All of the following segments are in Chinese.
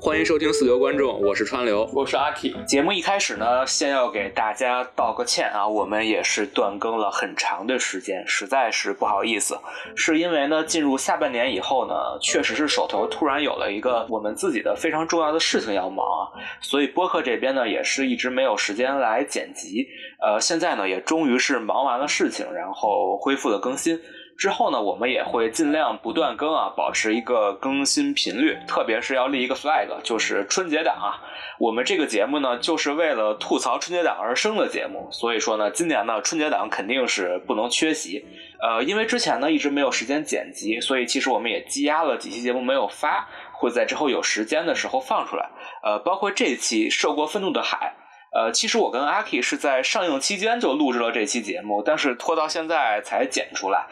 欢迎收听四流观众，我是川流，我是阿 K。节目一开始呢，先要给大家道个歉啊，我们也是断更了很长的时间，实在是不好意思。是因为呢，进入下半年以后呢，确实是手头突然有了一个我们自己的非常重要的事情要忙啊，所以播客这边呢，也是一直没有时间来剪辑。呃，现在呢，也终于是忙完了事情，然后恢复了更新。之后呢，我们也会尽量不断更啊，保持一个更新频率，特别是要立一个 flag，就是春节档啊。我们这个节目呢，就是为了吐槽春节档而生的节目，所以说呢，今年呢，春节档肯定是不能缺席。呃，因为之前呢一直没有时间剪辑，所以其实我们也积压了几期节目没有发，会在之后有时间的时候放出来。呃，包括这期《涉过愤怒的海》。呃，其实我跟阿 K 是在上映期间就录制了这期节目，但是拖到现在才剪出来。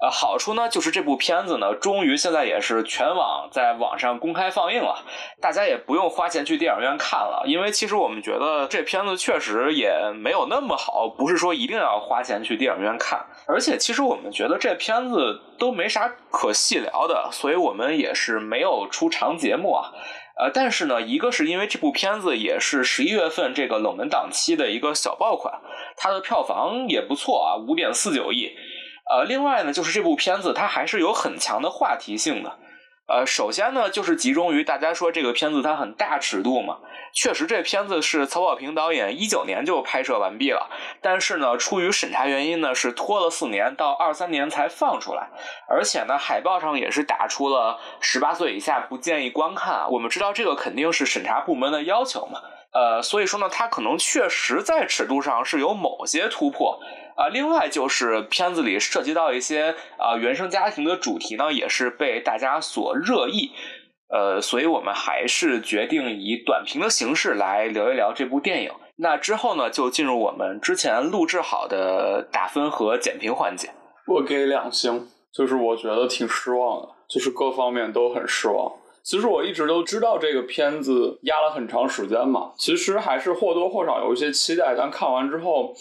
呃，好处呢，就是这部片子呢，终于现在也是全网在网上公开放映了，大家也不用花钱去电影院看了。因为其实我们觉得这片子确实也没有那么好，不是说一定要花钱去电影院看。而且其实我们觉得这片子都没啥可细聊的，所以我们也是没有出长节目啊。呃，但是呢，一个是因为这部片子也是十一月份这个冷门档期的一个小爆款，它的票房也不错啊，五点四九亿。呃，另外呢，就是这部片子它还是有很强的话题性的。呃，首先呢，就是集中于大家说这个片子它很大尺度嘛。确实，这片子是曹保平导演一九年就拍摄完毕了，但是呢，出于审查原因呢，是拖了四年到二三年才放出来。而且呢，海报上也是打出了十八岁以下不建议观看。我们知道这个肯定是审查部门的要求嘛。呃，所以说呢，它可能确实在尺度上是有某些突破。啊，另外就是片子里涉及到一些啊原生家庭的主题呢，也是被大家所热议，呃，所以我们还是决定以短评的形式来聊一聊这部电影。那之后呢，就进入我们之前录制好的打分和简评环节。我给两星，就是我觉得挺失望的，就是各方面都很失望。其实我一直都知道这个片子压了很长时间嘛，其实还是或多或少有一些期待，但看完之后。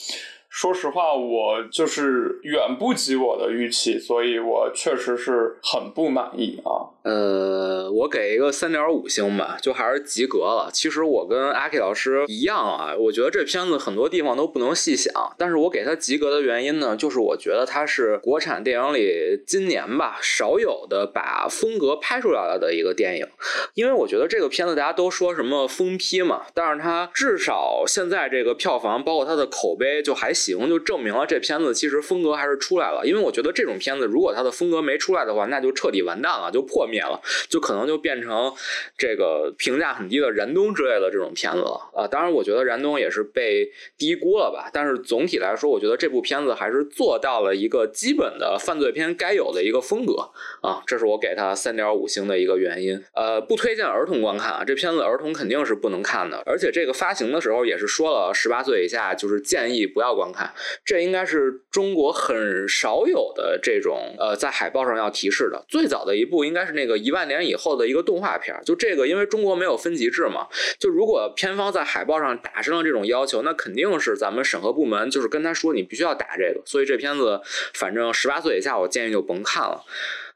说实话，我就是远不及我的预期，所以我确实是很不满意啊。呃，我给一个三点五星吧，就还是及格了。其实我跟阿 K 老师一样啊，我觉得这片子很多地方都不能细想，但是我给他及格的原因呢，就是我觉得它是国产电影里今年吧少有的把风格拍出来了的一个电影。因为我觉得这个片子大家都说什么疯批嘛，但是它至少现在这个票房，包括它的口碑就还。行就证明了这片子其实风格还是出来了，因为我觉得这种片子如果它的风格没出来的话，那就彻底完蛋了，就破灭灭了，就可能就变成这个评价很低的燃冬之类的这种片子了啊。当然，我觉得燃冬也是被低估了吧。但是总体来说，我觉得这部片子还是做到了一个基本的犯罪片该有的一个风格啊，这是我给它三点五星的一个原因。呃，不推荐儿童观看啊，这片子儿童肯定是不能看的，而且这个发行的时候也是说了，十八岁以下就是建议不要观看。这应该是中国很少有的这种呃，在海报上要提示的。最早的一部应该是那个一万年以后的一个动画片，就这个，因为中国没有分级制嘛，就如果片方在海报上打上了这种要求，那肯定是咱们审核部门就是跟他说你必须要打这个。所以这片子反正十八岁以下，我建议就甭看了。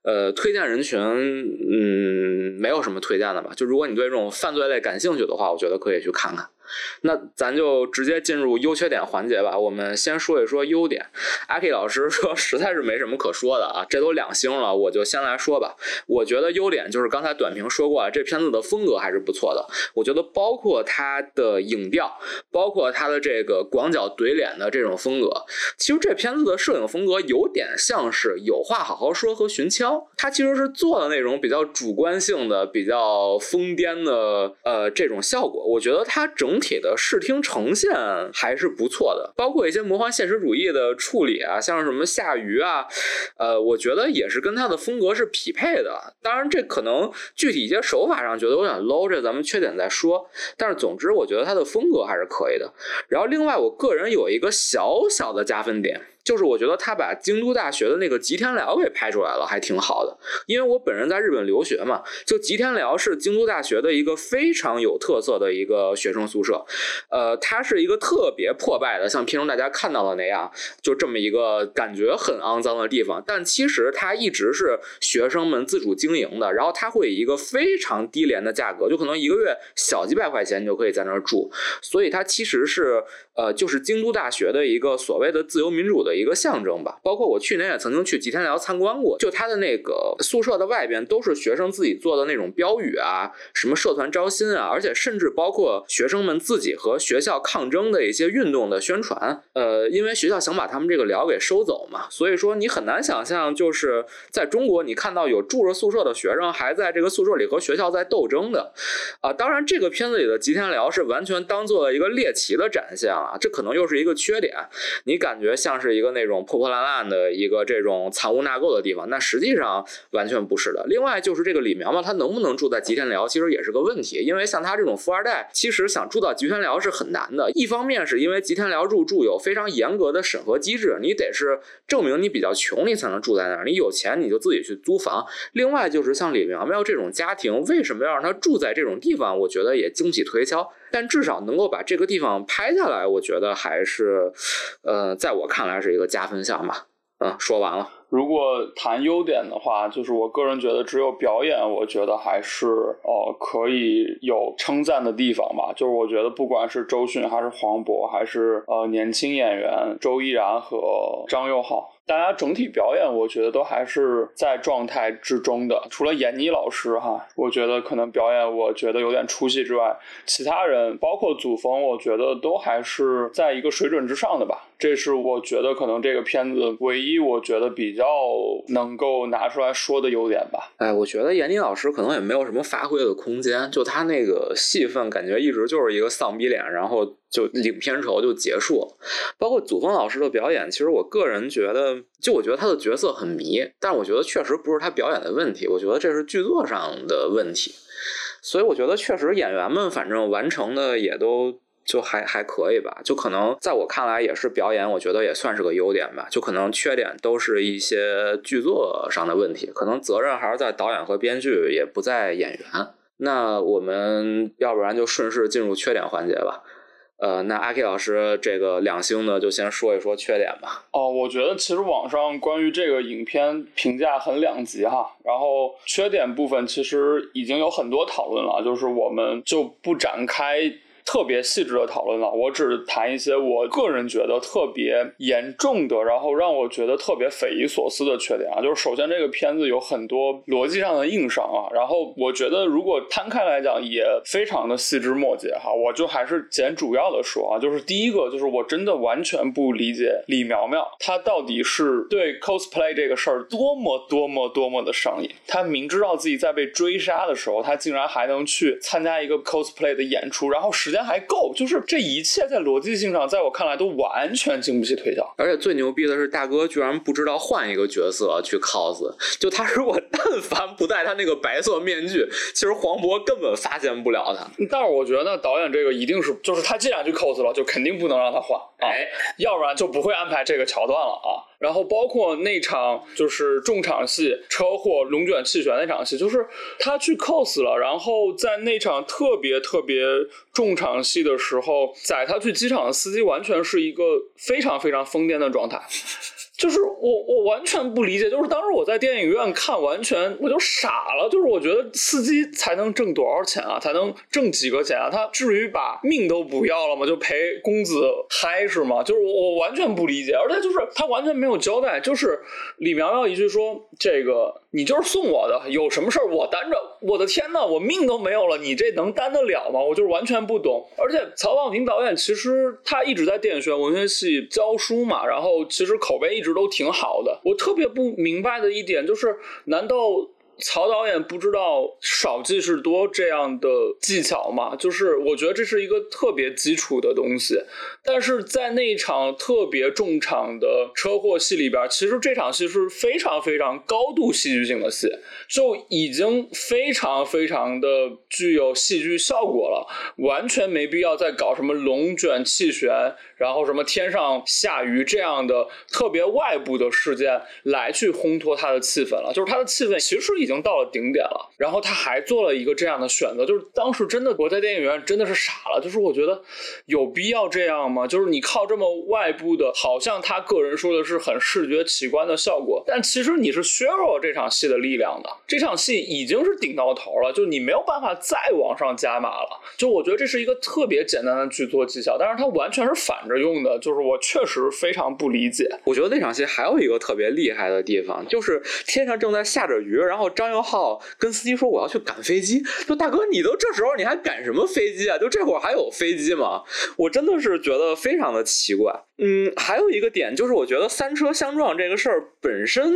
呃，推荐人群，嗯，没有什么推荐的吧。就如果你对这种犯罪类感兴趣的话，我觉得可以去看看。那咱就直接进入优缺点环节吧。我们先说一说优点。阿 K 老师说实在是没什么可说的啊，这都两星了，我就先来说吧。我觉得优点就是刚才短评说过啊，这片子的风格还是不错的。我觉得包括它的影调，包括它的这个广角怼脸的这种风格，其实这片子的摄影风格有点像是有话好好说和寻枪，它其实是做的那种比较主观性的、比较疯癫的呃这种效果。我觉得它整。体的视听呈现还是不错的，包括一些魔幻现实主义的处理啊，像什么下鱼啊，呃，我觉得也是跟他的风格是匹配的。当然，这可能具体一些手法上觉得有点 low，这咱们缺点再说。但是总之，我觉得他的风格还是可以的。然后，另外我个人有一个小小的加分点，就是我觉得他把京都大学的那个吉田寮给拍出来了，还挺好的。因为我本人在日本留学嘛，就吉田寮是京都大学的一个非常有特色的一个学生宿舍，呃，它是一个特别破败的，像片中大家看到的那样，就这么一个感觉很肮脏的地方。但其实它一直是学生们自主经营的，然后它会以一个非常低廉的价格，就可能一个月小几百块钱就可以在那儿住，所以它其实是呃，就是京都大学的一个所谓的自由民主的一个象征吧。包括我去年也曾经去吉田寮参观过，就他的那个宿舍的外边都是学生自己做的那种标语啊，什么社团招新啊，而且甚至包括学生们自己和学校抗争的一些运动的宣传。呃，因为学校想把他们这个寮给收走嘛，所以说你很难想象，就是在中国你看到有住着宿舍的学生还在这个宿舍里和学校在斗争的啊。当然，这个片子里的吉田寮是完全当做了一个猎奇的展现啊，这可能又是一个缺点。你感觉像是一个那种破破烂烂的一个这种藏污纳垢的地方，那实际上完全不是的。另外就是这个李苗苗他能不能住在吉田寮，其实也是个问题，因为像他这种富二代，其实想住到吉田寮是很难的。一方面是因为吉田寮入住有非常严格的审核机制，你得是证明你比较穷，你才能住在那儿。你有钱你就自己去租房。另外就是像李苗苗这种家庭，为什么要让他住在这种地方？我觉得也经不起推敲。但至少能够把这个地方拍下来，我觉得还是，呃，在我看来是一个加分项吧。嗯，说完了。如果谈优点的话，就是我个人觉得只有表演，我觉得还是呃可以有称赞的地方吧。就是我觉得不管是周迅还是黄渤，还是呃年轻演员周依然和张佑浩。大家整体表演，我觉得都还是在状态之中的。除了闫妮老师哈，我觉得可能表演我觉得有点出戏之外，其他人包括祖峰，我觉得都还是在一个水准之上的吧。这是我觉得可能这个片子唯一我觉得比较能够拿出来说的优点吧。哎，我觉得闫妮老师可能也没有什么发挥的空间，就他那个戏份，感觉一直就是一个丧逼脸，然后。就领片酬就结束，包括祖峰老师的表演，其实我个人觉得，就我觉得他的角色很迷，但我觉得确实不是他表演的问题，我觉得这是剧作上的问题，所以我觉得确实演员们反正完成的也都就还还可以吧，就可能在我看来也是表演，我觉得也算是个优点吧，就可能缺点都是一些剧作上的问题，可能责任还是在导演和编剧，也不在演员。那我们要不然就顺势进入缺点环节吧。呃，那阿 K 老师这个两星呢，就先说一说缺点吧。哦，我觉得其实网上关于这个影片评价很两极哈，然后缺点部分其实已经有很多讨论了，就是我们就不展开。特别细致的讨论了，我只谈一些我个人觉得特别严重的，然后让我觉得特别匪夷所思的缺点啊。就是首先这个片子有很多逻辑上的硬伤啊，然后我觉得如果摊开来讲也非常的细枝末节哈。我就还是捡主要的说啊，就是第一个就是我真的完全不理解李苗苗她到底是对 cosplay 这个事儿多么多么多么的上瘾。她明知道自己在被追杀的时候，她竟然还能去参加一个 cosplay 的演出，然后时间还够，就是这一切在逻辑性上，在我看来都完全经不起推敲。而且最牛逼的是，大哥居然不知道换一个角色去 cos。就他如果但凡不戴他那个白色面具，其实黄渤根本发现不了他。但是我觉得导演这个一定是，就是他既然去 cos 了，就肯定不能让他换，哎，要不然就不会安排这个桥段了啊。然后包括那场就是重场戏，车祸龙卷气旋那场戏，就是他去 cos 了，然后在那场特别特别重场戏的时候，载他去机场的司机完全是一个非常非常疯癫的状态。就是我，我完全不理解。就是当时我在电影院看，完全我就傻了。就是我觉得司机才能挣多少钱啊？才能挣几个钱啊？他至于把命都不要了吗？就赔公子嗨是吗？就是我，我完全不理解。而且就是他完全没有交代。就是李苗苗一句说：“这个你就是送我的，有什么事儿我担着。”我的天呐，我命都没有了，你这能担得了吗？我就是完全不懂。而且曹保平导演其实他一直在电影学院文学系教书嘛，然后其实口碑一直。都挺好的。我特别不明白的一点就是，难道曹导演不知道少即是多这样的技巧嘛？就是我觉得这是一个特别基础的东西，但是在那一场特别重场的车祸戏里边，其实这场戏是非常非常高度戏剧性的戏，就已经非常非常的具有戏剧效果了，完全没必要再搞什么龙卷气旋，然后什么天上下雨这样的特别外部的事件来去烘托它的气氛了。就是它的气氛其实已经已经到了顶点了，然后他还做了一个这样的选择，就是当时真的我在电影院真的是傻了，就是我觉得有必要这样吗？就是你靠这么外部的，好像他个人说的是很视觉奇观的效果，但其实你是削弱这场戏的力量的。这场戏已经是顶到头了，就你没有办法再往上加码了。就我觉得这是一个特别简单的剧作技巧，但是它完全是反着用的，就是我确实非常不理解。我觉得那场戏还有一个特别厉害的地方，就是天上正在下着雨，然后张佑浩跟司机说：“我要去赶飞机。”就大哥，你都这时候你还赶什么飞机啊？就这会儿还有飞机吗？我真的是觉得非常的奇怪。嗯，还有一个点就是，我觉得三车相撞这个事儿本身。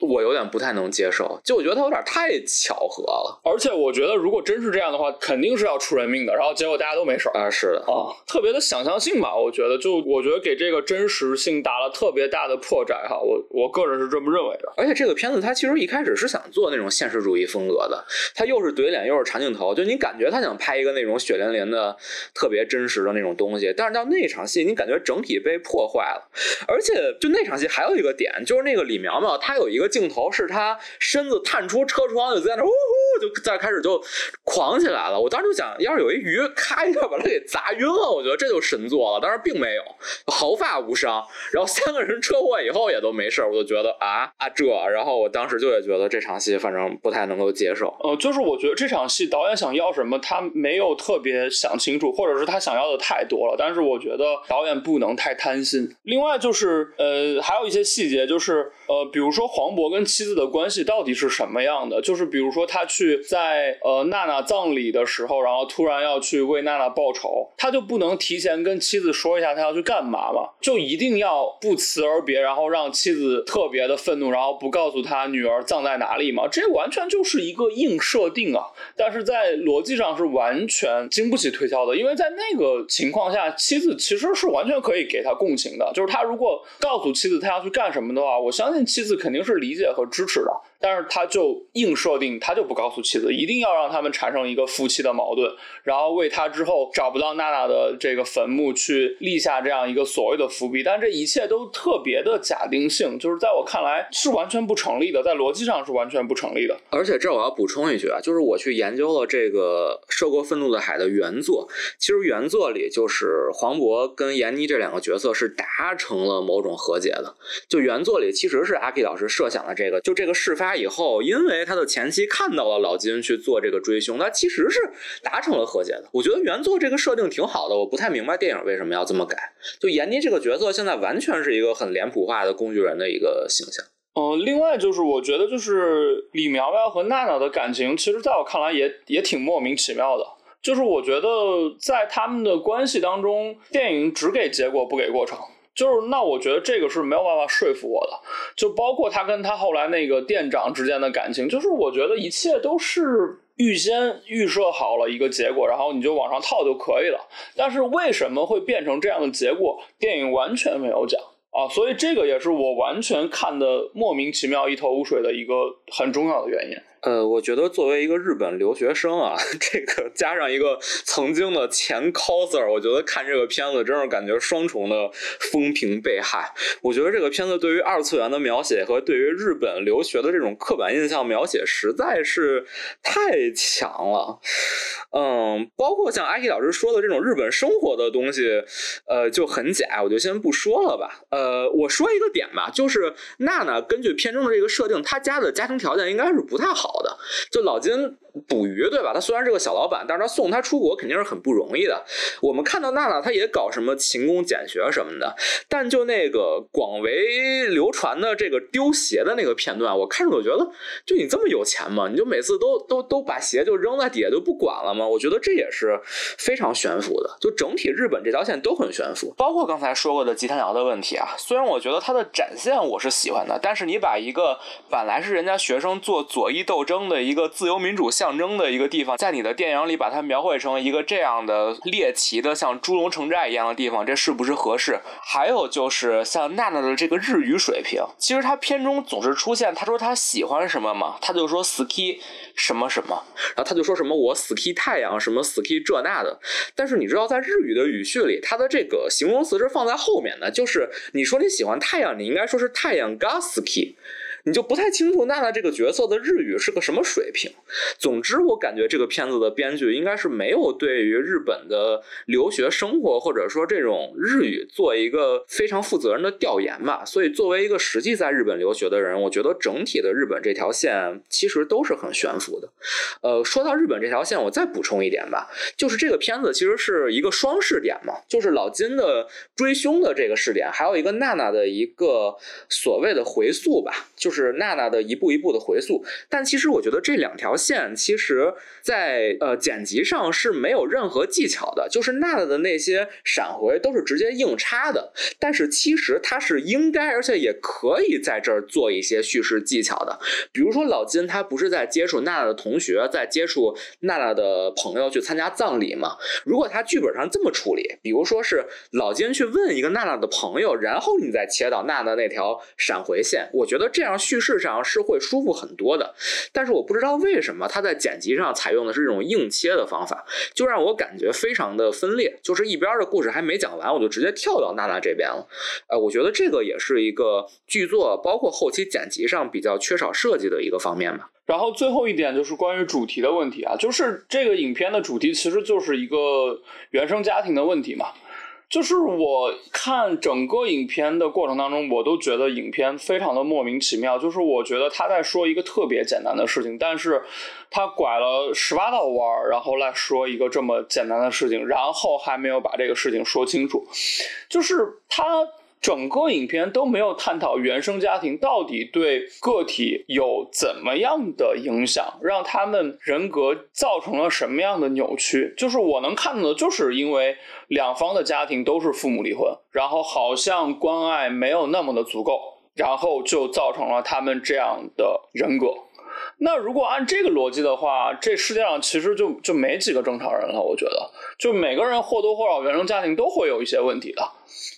我有点不太能接受，就我觉得它有点太巧合了，而且我觉得如果真是这样的话，肯定是要出人命的，然后结果大家都没事啊，是的啊，特别的想象性吧，我觉得就我觉得给这个真实性打了特别大的破绽哈，我我个人是这么认为的。而且这个片子它其实一开始是想做那种现实主义风格的，它又是怼脸又是长镜头，就你感觉他想拍一个那种血淋淋的特别真实的那种东西，但是到那场戏你感觉整体被破坏了，而且就那场戏还有一个点，就是那个李苗苗她有一个镜头是她。身子探出车窗，就在那呜呼，就再开始就狂起来了。我当时就想，要是有一鱼，咔一下把他给砸晕了，我觉得这就神作了。但是并没有，毫发无伤。然后三个人车祸以后也都没事我就觉得啊啊这。然后我当时就也觉得这场戏反正不太能够接受。呃，就是我觉得这场戏导演想要什么，他没有特别想清楚，或者是他想要的太多了。但是我觉得导演不能太贪担心。另外就是呃，还有一些细节，就是呃，比如说黄渤跟妻子的关。系到底是什么样的？就是比如说，他去在呃娜娜葬礼的时候，然后突然要去为娜娜报仇，他就不能提前跟妻子说一下他要去干嘛吗？就一定要不辞而别，然后让妻子特别的愤怒，然后不告诉他女儿葬在哪里吗？这完全就是一个硬设定啊！但是在逻辑上是完全经不起推敲的，因为在那个情况下，妻子其实是完全可以给他共情的。就是他如果告诉妻子他要去干什么的话，我相信妻子肯定是理解和支持的。但是他就硬设定，他就不告诉妻子，一定要让他们产生一个夫妻的矛盾，然后为他之后找不到娜娜的这个坟墓去立下这样一个所谓的伏笔。但这一切都特别的假定性，就是在我看来是完全不成立的，在逻辑上是完全不成立的。而且这我要补充一句啊，就是我去研究了这个《涉过愤怒的海》的原作，其实原作里就是黄渤跟闫妮这两个角色是达成了某种和解的。就原作里其实是阿 K 老师设想的这个，就这个事发。以后，因为他的前妻看到了老金去做这个追凶，他其实是达成了和解的。我觉得原作这个设定挺好的，我不太明白电影为什么要这么改。就闫妮这个角色现在完全是一个很脸谱化的工具人的一个形象。嗯，另外就是我觉得就是李苗苗和娜娜的感情，其实在我看来也也挺莫名其妙的。就是我觉得在他们的关系当中，电影只给结果不给过程。就是那，我觉得这个是没有办法说服我的。就包括他跟他后来那个店长之间的感情，就是我觉得一切都是预先预设好了一个结果，然后你就往上套就可以了。但是为什么会变成这样的结果，电影完全没有讲啊！所以这个也是我完全看的莫名其妙、一头雾水的一个很重要的原因。呃，我觉得作为一个日本留学生啊，这个加上一个曾经的前 coser，我觉得看这个片子真是感觉双重的风评被害。我觉得这个片子对于二次元的描写和对于日本留学的这种刻板印象描写实在是太强了。嗯，包括像阿奇老师说的这种日本生活的东西，呃，就很假，我就先不说了吧。呃，我说一个点吧，就是娜娜根据片中的这个设定，她家的家庭条件应该是不太好。好的，就老金捕鱼，对吧？他虽然是个小老板，但是他送他出国肯定是很不容易的。我们看到娜娜，她也搞什么勤工俭学什么的，但就那个广为流传的这个丢鞋的那个片段，我看着我觉得，就你这么有钱吗？你就每次都都都把鞋就扔在底下就不管了吗？我觉得这也是非常悬浮的。就整体日本这条线都很悬浮，包括刚才说过的吉田遥的问题啊。虽然我觉得他的展现我是喜欢的，但是你把一个本来是人家学生做左翼斗争的一个自由民主象征的一个地方，在你的电影里把它描绘成一个这样的猎奇的像猪笼城寨一样的地方，这是不是合适？还有就是像娜娜的这个日语水平，其实他片中总是出现，他说他喜欢什么嘛，他就说 ski 什么什么，然后他就说什么我 ski 太阳什么 ski 这那的，但是你知道在日语的语序里，它的这个形容词是放在后面的，就是你说你喜欢太阳，你应该说是太阳 ga ski。你就不太清楚娜娜这个角色的日语是个什么水平。总之，我感觉这个片子的编剧应该是没有对于日本的留学生活或者说这种日语做一个非常负责任的调研吧。所以，作为一个实际在日本留学的人，我觉得整体的日本这条线其实都是很悬浮的。呃，说到日本这条线，我再补充一点吧，就是这个片子其实是一个双试点嘛，就是老金的追凶的这个试点，还有一个娜娜的一个所谓的回溯吧，就是。是娜娜的一步一步的回溯，但其实我觉得这两条线，其实在呃剪辑上是没有任何技巧的，就是娜娜的那些闪回都是直接硬插的，但是其实它是应该，而且也可以在这儿做一些叙事技巧的，比如说老金他不是在接触娜娜的同学，在接触娜娜的朋友去参加葬礼吗？如果他剧本上这么处理，比如说是老金去问一个娜娜的朋友，然后你再切到娜娜那条闪回线，我觉得这样。叙事上是会舒服很多的，但是我不知道为什么他在剪辑上采用的是这种硬切的方法，就让我感觉非常的分裂。就是一边的故事还没讲完，我就直接跳到娜娜这边了。呃，我觉得这个也是一个剧作包括后期剪辑上比较缺少设计的一个方面吧。然后最后一点就是关于主题的问题啊，就是这个影片的主题其实就是一个原生家庭的问题嘛。就是我看整个影片的过程当中，我都觉得影片非常的莫名其妙。就是我觉得他在说一个特别简单的事情，但是他拐了十八道弯儿，然后来说一个这么简单的事情，然后还没有把这个事情说清楚。就是他。整个影片都没有探讨原生家庭到底对个体有怎么样的影响，让他们人格造成了什么样的扭曲。就是我能看到的，就是因为两方的家庭都是父母离婚，然后好像关爱没有那么的足够，然后就造成了他们这样的人格。那如果按这个逻辑的话，这世界上其实就就没几个正常人了。我觉得，就每个人或多或少原生家庭都会有一些问题的。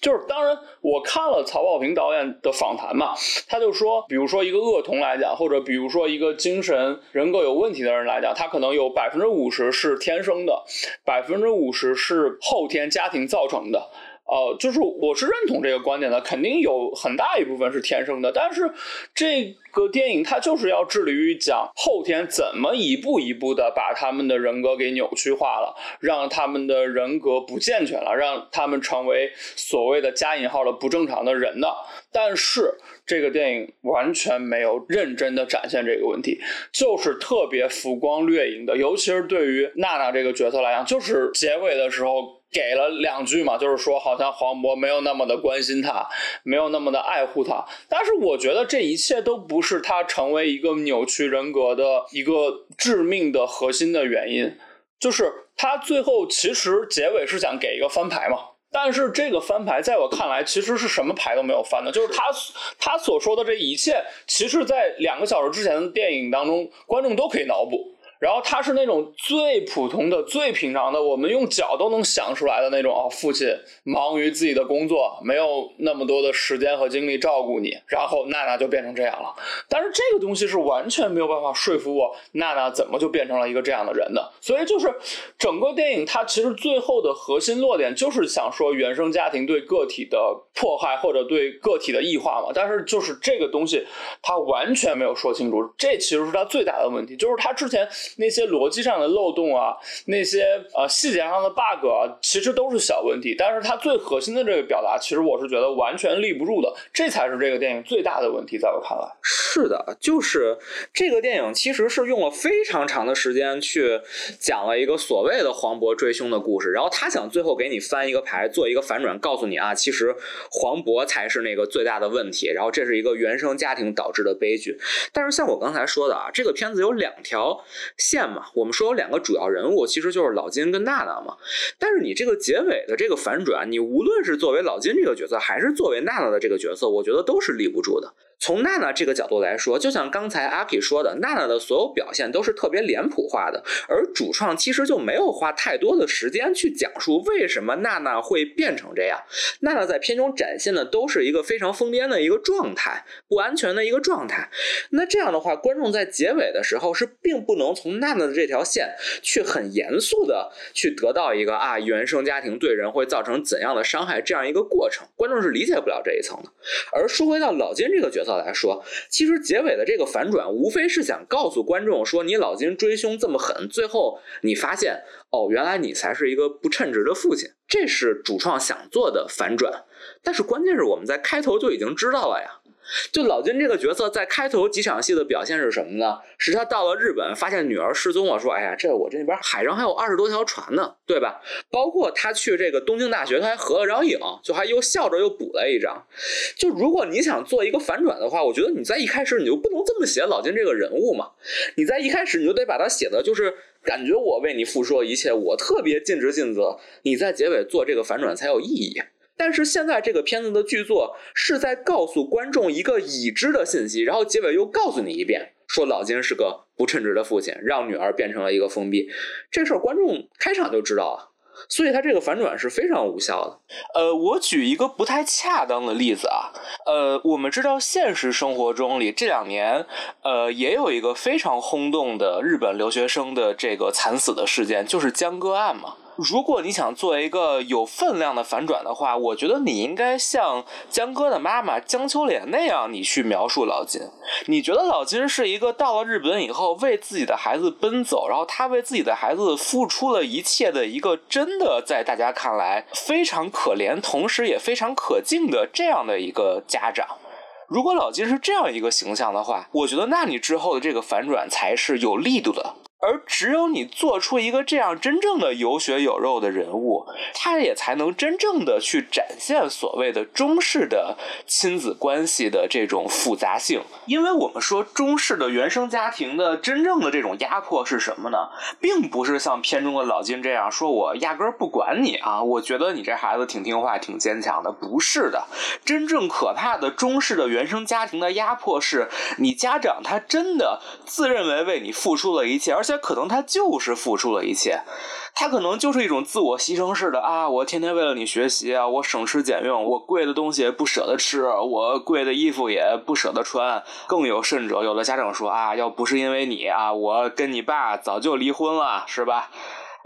就是当然，我看了曹保平导演的访谈嘛，他就说，比如说一个恶童来讲，或者比如说一个精神人格有问题的人来讲，他可能有百分之五十是天生的，百分之五十是后天家庭造成的。呃，就是我是认同这个观点的，肯定有很大一部分是天生的，但是这个电影它就是要致力于讲后天怎么一步一步的把他们的人格给扭曲化了，让他们的人格不健全了，让他们成为所谓的加引号的不正常的人的。但是这个电影完全没有认真的展现这个问题，就是特别浮光掠影的，尤其是对于娜娜这个角色来讲，就是结尾的时候。给了两句嘛，就是说好像黄渤没有那么的关心他，没有那么的爱护他。但是我觉得这一切都不是他成为一个扭曲人格的一个致命的核心的原因。就是他最后其实结尾是想给一个翻牌嘛，但是这个翻牌在我看来其实是什么牌都没有翻的，就是他他所说的这一切，其实在两个小时之前的电影当中，观众都可以脑补。然后他是那种最普通的、最平常的，我们用脚都能想出来的那种啊。父亲忙于自己的工作，没有那么多的时间和精力照顾你，然后娜娜就变成这样了。但是这个东西是完全没有办法说服我，娜娜怎么就变成了一个这样的人的？所以就是整个电影它其实最后的核心落点就是想说原生家庭对个体的迫害或者对个体的异化嘛。但是就是这个东西他完全没有说清楚，这其实是他最大的问题，就是他之前。那些逻辑上的漏洞啊，那些呃细节上的 bug 啊，其实都是小问题。但是它最核心的这个表达，其实我是觉得完全立不住的，这才是这个电影最大的问题，在我看来。是的，就是这个电影其实是用了非常长的时间去讲了一个所谓的黄渤追凶的故事，然后他想最后给你翻一个牌，做一个反转，告诉你啊，其实黄渤才是那个最大的问题，然后这是一个原生家庭导致的悲剧。但是像我刚才说的啊，这个片子有两条线嘛，我们说有两个主要人物，其实就是老金跟娜娜嘛。但是你这个结尾的这个反转，你无论是作为老金这个角色，还是作为娜娜的这个角色，我觉得都是立不住的。从娜娜这个角度来说，就像刚才阿 K 说的，娜娜的所有表现都是特别脸谱化的，而主创其实就没有花太多的时间去讲述为什么娜娜会变成这样。娜娜在片中展现的都是一个非常疯癫的一个状态，不安全的一个状态。那这样的话，观众在结尾的时候是并不能从娜娜的这条线去很严肃的去得到一个啊原生家庭对人会造成怎样的伤害这样一个过程，观众是理解不了这一层的。而说回到老金这个角色。来说，其实结尾的这个反转，无非是想告诉观众说，你老金追凶这么狠，最后你发现，哦，原来你才是一个不称职的父亲，这是主创想做的反转。但是关键是我们在开头就已经知道了呀。就老金这个角色在开头几场戏的表现是什么呢？是他到了日本发现女儿失踪了，说：“哎呀，这我这边海上还有二十多条船呢，对吧？”包括他去这个东京大学，他还合了张影，就还又笑着又补了一张。就如果你想做一个反转的话，我觉得你在一开始你就不能这么写老金这个人物嘛。你在一开始你就得把他写的就是感觉我为你付出了一切，我特别尽职尽责。你在结尾做这个反转才有意义。但是现在这个片子的剧作是在告诉观众一个已知的信息，然后结尾又告诉你一遍，说老金是个不称职的父亲，让女儿变成了一个封闭。这事儿观众开场就知道了，所以他这个反转是非常无效的。呃，我举一个不太恰当的例子啊，呃，我们知道现实生活中里这两年，呃，也有一个非常轰动的日本留学生的这个惨死的事件，就是江歌案嘛。如果你想做一个有分量的反转的话，我觉得你应该像江歌的妈妈江秋莲那样，你去描述老金。你觉得老金是一个到了日本以后为自己的孩子奔走，然后他为自己的孩子付出了一切的一个真的在大家看来非常可怜，同时也非常可敬的这样的一个家长。如果老金是这样一个形象的话，我觉得那你之后的这个反转才是有力度的。而只有你做出一个这样真正的有血有肉的人物，他也才能真正的去展现所谓的中式的亲子关系的这种复杂性。因为我们说中式的原生家庭的真正的这种压迫是什么呢？并不是像片中的老金这样说，我压根儿不管你啊，我觉得你这孩子挺听话、挺坚强的。不是的，真正可怕的中式的原生家庭的压迫是，你家长他真的自认为为你付出了一切，而而且可能他就是付出了一切，他可能就是一种自我牺牲式的啊！我天天为了你学习啊，我省吃俭用，我贵的东西不舍得吃，我贵的衣服也不舍得穿。更有甚者，有的家长说啊，要不是因为你啊，我跟你爸早就离婚了，是吧？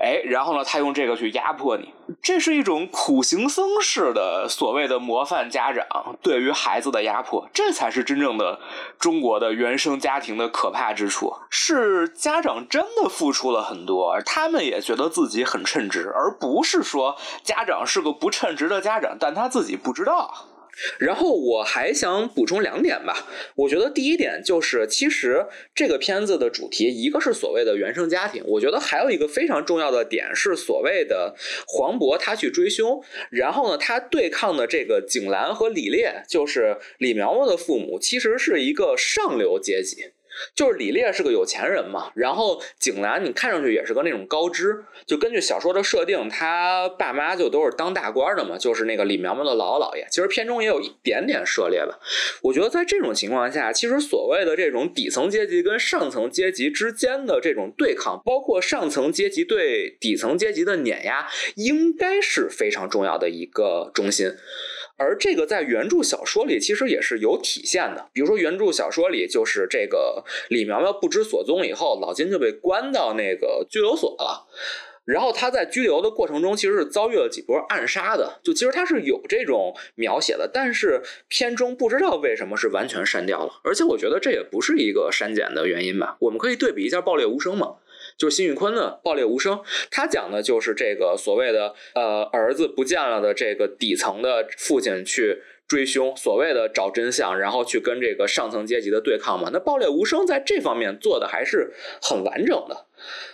哎，然后呢，他用这个去压迫你，这是一种苦行僧式的所谓的模范家长对于孩子的压迫，这才是真正的中国的原生家庭的可怕之处。是家长真的付出了很多，他们也觉得自己很称职，而不是说家长是个不称职的家长，但他自己不知道。然后我还想补充两点吧，我觉得第一点就是，其实这个片子的主题，一个是所谓的原生家庭，我觉得还有一个非常重要的点是所谓的黄渤他去追凶，然后呢，他对抗的这个景兰和李烈，就是李苗苗的父母，其实是一个上流阶级。就是李烈是个有钱人嘛，然后景兰你看上去也是个那种高知，就根据小说的设定，他爸妈就都是当大官的嘛，就是那个李苗苗的姥姥姥爷。其实片中也有一点点涉猎吧。我觉得在这种情况下，其实所谓的这种底层阶级跟上层阶级之间的这种对抗，包括上层阶级对底层阶级的碾压，应该是非常重要的一个中心。而这个在原著小说里其实也是有体现的，比如说原著小说里就是这个李苗苗不知所踪以后，老金就被关到那个拘留所了，然后他在拘留的过程中其实是遭遇了几波暗杀的，就其实他是有这种描写的，但是片中不知道为什么是完全删掉了，而且我觉得这也不是一个删减的原因吧，我们可以对比一下《爆裂无声》嘛。就是辛宇坤的《爆裂无声》，他讲的就是这个所谓的呃儿子不见了的这个底层的父亲去追凶，所谓的找真相，然后去跟这个上层阶级的对抗嘛。那《爆裂无声》在这方面做的还是很完整的，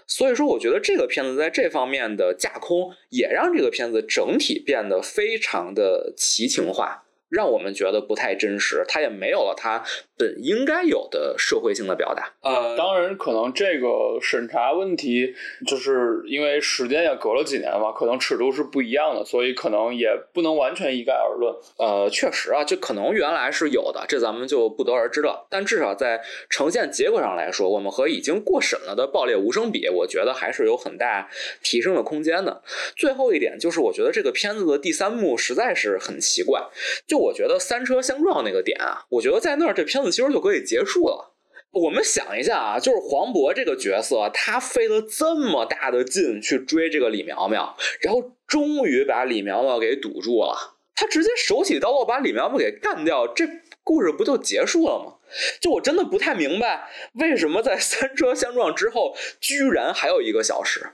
所以说我觉得这个片子在这方面的架空，也让这个片子整体变得非常的奇情化。让我们觉得不太真实，它也没有了它本应该有的社会性的表达。呃，当然，可能这个审查问题，就是因为时间也隔了几年嘛，可能尺度是不一样的，所以可能也不能完全一概而论。呃，确实啊，这可能原来是有的，这咱们就不得而知了。但至少在呈现结果上来说，我们和已经过审了的《爆裂无声》比，我觉得还是有很大提升的空间的。最后一点就是，我觉得这个片子的第三幕实在是很奇怪，就。我觉得三车相撞那个点啊，我觉得在那儿这片子其实就可以结束了。我们想一下啊，就是黄渤这个角色，他费了这么大的劲去追这个李苗苗，然后终于把李苗苗给堵住了，他直接手起刀落把李苗苗给干掉，这故事不就结束了吗？就我真的不太明白，为什么在三车相撞之后，居然还有一个小时。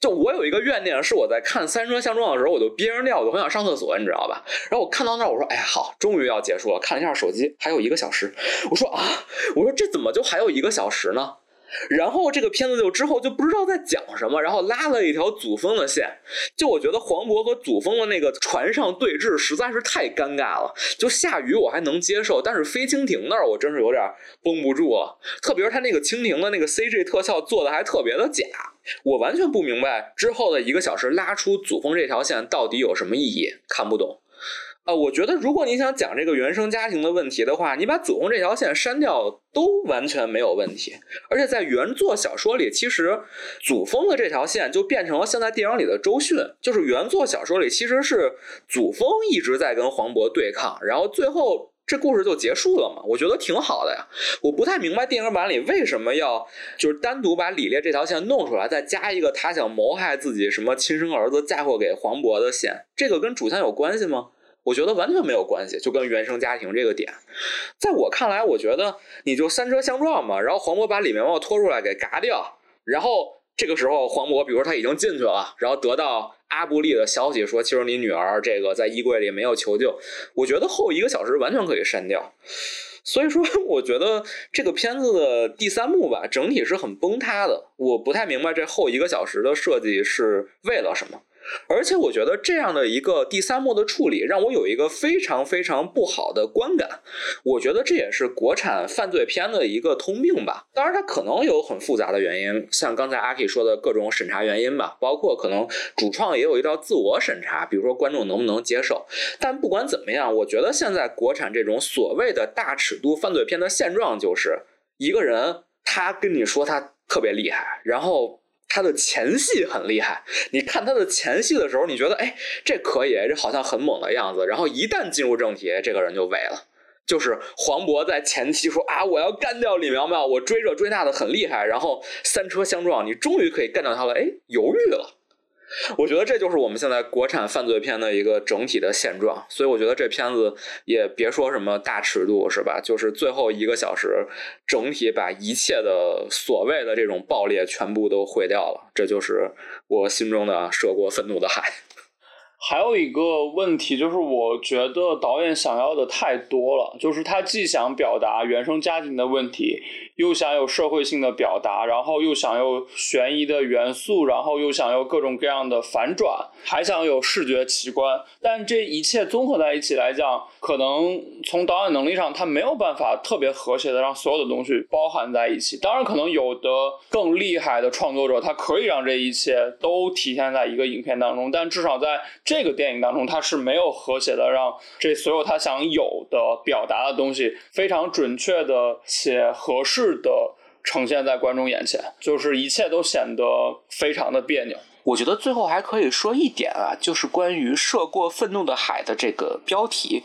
就我有一个怨念，是我在看《三车相撞》的时候，我就憋着尿，我就很想上厕所，你知道吧？然后我看到那儿，我说：“哎呀，好，终于要结束了。”看了一下手机，还有一个小时。我说：“啊，我说这怎么就还有一个小时呢？”然后这个片子就之后就不知道在讲什么，然后拉了一条祖峰的线。就我觉得黄渤和祖峰的那个船上对峙实在是太尴尬了。就下雨我还能接受，但是飞蜻蜓那儿我真是有点绷不住了。特别是他那个蜻蜓的那个 CG 特效做的还特别的假，我完全不明白之后的一个小时拉出祖峰这条线到底有什么意义，看不懂。啊，我觉得如果你想讲这个原生家庭的问题的话，你把祖峰这条线删掉都完全没有问题。而且在原作小说里，其实祖峰的这条线就变成了现在电影里的周迅。就是原作小说里其实是祖峰一直在跟黄渤对抗，然后最后这故事就结束了嘛。我觉得挺好的呀。我不太明白电影版里为什么要就是单独把李烈这条线弄出来，再加一个他想谋害自己什么亲生儿子嫁祸给黄渤的线，这个跟主线有关系吗？我觉得完全没有关系，就跟原生家庭这个点，在我看来，我觉得你就三车相撞嘛，然后黄渤把李苗苗拖出来给嘎掉，然后这个时候黄渤，比如说他已经进去了，然后得到阿布利的消息说，其实你女儿这个在衣柜里没有求救，我觉得后一个小时完全可以删掉。所以说，我觉得这个片子的第三幕吧，整体是很崩塌的。我不太明白这后一个小时的设计是为了什么。而且我觉得这样的一个第三幕的处理，让我有一个非常非常不好的观感。我觉得这也是国产犯罪片的一个通病吧。当然，它可能有很复杂的原因，像刚才阿 K 说的各种审查原因吧，包括可能主创也有一道自我审查，比如说观众能不能接受。但不管怎么样，我觉得现在国产这种所谓的大尺度犯罪片的现状，就是一个人他跟你说他特别厉害，然后。他的前戏很厉害，你看他的前戏的时候，你觉得哎，这可以，这好像很猛的样子。然后一旦进入正题，这个人就萎了。就是黄渤在前期说啊，我要干掉李苗苗，我追这追那的很厉害。然后三车相撞，你终于可以干掉他了，哎，犹豫了。我觉得这就是我们现在国产犯罪片的一个整体的现状，所以我觉得这片子也别说什么大尺度，是吧？就是最后一个小时，整体把一切的所谓的这种爆裂全部都毁掉了，这就是我心中的涉过愤怒的海。还有一个问题就是，我觉得导演想要的太多了，就是他既想表达原生家庭的问题。又想有社会性的表达，然后又想有悬疑的元素，然后又想有各种各样的反转，还想有视觉奇观。但这一切综合在一起来讲，可能从导演能力上，他没有办法特别和谐的让所有的东西包含在一起。当然，可能有的更厉害的创作者，他可以让这一切都体现在一个影片当中。但至少在这个电影当中，他是没有和谐的让这所有他想有的表达的东西非常准确的且合适。的呈现在观众眼前，就是一切都显得非常的别扭。我觉得最后还可以说一点啊，就是关于“涉过愤怒的海”的这个标题。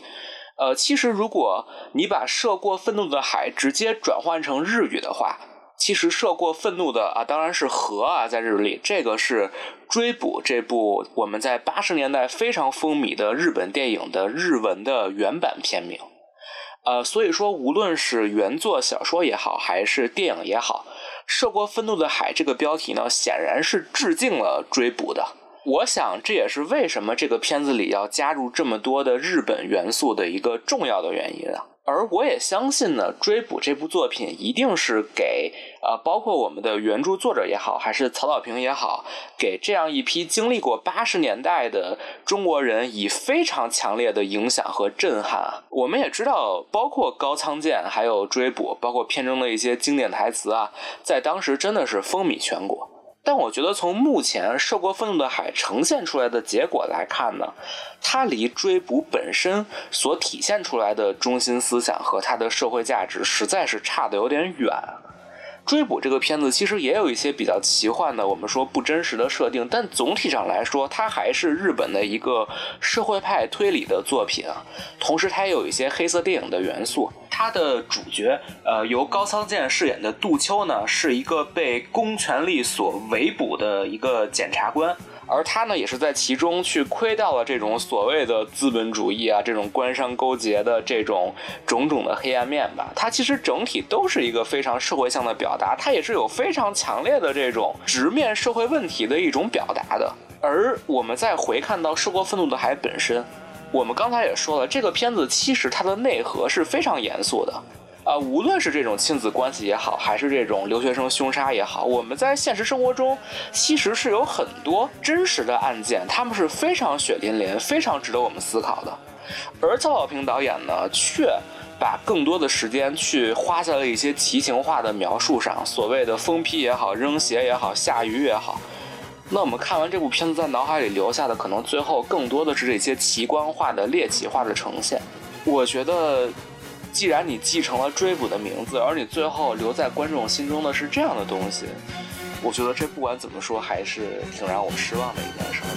呃，其实如果你把“涉过愤怒的海”直接转换成日语的话，其实“涉过愤怒的”啊，当然是“河”啊，在日语里，这个是追捕这部我们在八十年代非常风靡的日本电影的日文的原版片名。呃，所以说，无论是原作小说也好，还是电影也好，涉过愤怒的海这个标题呢，显然是致敬了追捕的。我想这也是为什么这个片子里要加入这么多的日本元素的一个重要的原因啊。而我也相信呢，追捕这部作品一定是给呃，包括我们的原著作者也好，还是曹导平也好，给这样一批经历过八十年代的中国人以非常强烈的影响和震撼。我们也知道，包括高仓健，还有追捕，包括片中的一些经典台词啊，在当时真的是风靡全国。但我觉得，从目前《涉过愤怒的海》呈现出来的结果来看呢，它离追捕本身所体现出来的中心思想和它的社会价值，实在是差的有点远。追捕这个片子其实也有一些比较奇幻的，我们说不真实的设定，但总体上来说，它还是日本的一个社会派推理的作品。同时，它也有一些黑色电影的元素。它的主角，呃，由高仓健饰演的杜秋呢，是一个被公权力所围捕的一个检察官。而他呢，也是在其中去窥到了这种所谓的资本主义啊，这种官商勾结的这种种种的黑暗面吧。它其实整体都是一个非常社会性的表达，它也是有非常强烈的这种直面社会问题的一种表达的。而我们再回看到《涉过愤怒的海》本身，我们刚才也说了，这个片子其实它的内核是非常严肃的。啊，无论是这种亲子关系也好，还是这种留学生凶杀也好，我们在现实生活中其实是有很多真实的案件，他们是非常血淋淋、非常值得我们思考的。而曹小平导演呢，却把更多的时间去花在了一些奇情化的描述上，所谓的疯批也好、扔鞋也好、下雨也好。那我们看完这部片子，在脑海里留下的可能最后更多的是这些奇观化的猎奇化的呈现。我觉得。既然你继承了追捕的名字，而你最后留在观众心中的是这样的东西，我觉得这不管怎么说还是挺让我失望的一件事吧。